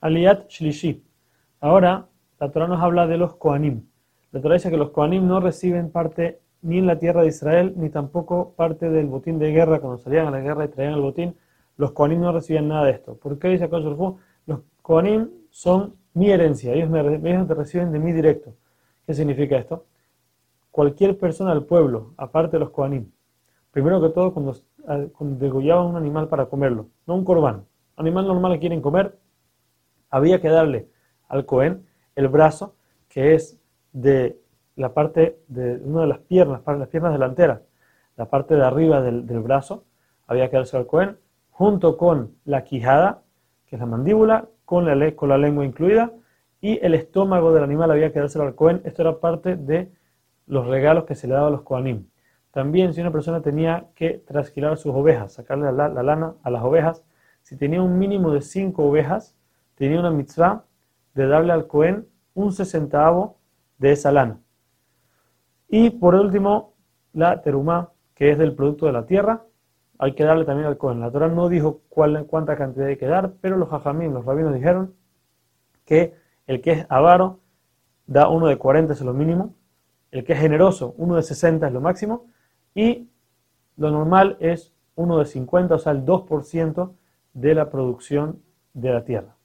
Aliyat Shlishi. Ahora, la Torah nos habla de los Koanim. La Torah dice que los Koanim no reciben parte ni en la tierra de Israel, ni tampoco parte del botín de guerra. Cuando salían a la guerra y traían el botín, los Koanim no recibían nada de esto. ¿Por qué dice acá Los Koanim son mi herencia, ellos me, ellos me reciben de mí directo. ¿Qué significa esto? Cualquier persona del pueblo, aparte de los Koanim, primero que todo cuando, cuando degollaban un animal para comerlo, no un corbán, animal normal que quieren comer, había que darle al Cohen el brazo, que es de la parte de una de las piernas, las piernas delanteras, la parte de arriba del, brazo, había que darse al Cohen, junto con la quijada, que es la mandíbula, con la, lengua incluida, y el estómago del animal había que dárselo al Cohen. Esto era parte de los regalos que se le daba a los Kohanim. También si una persona tenía que trasquilar sus ovejas, sacarle la, lana a las ovejas, si tenía un mínimo de cinco ovejas, tenía una mitzvah de darle al Cohen un sesentavo de esa lana. Y por último, la terumá, que es del producto de la tierra, hay que darle también al Cohen. La Torah no dijo cuál, cuánta cantidad hay que dar, pero los hajamim, los rabinos dijeron que el que es avaro da uno de 40 es lo mínimo, el que es generoso uno de 60 es lo máximo, y lo normal es uno de 50, o sea, el 2% de la producción de la tierra.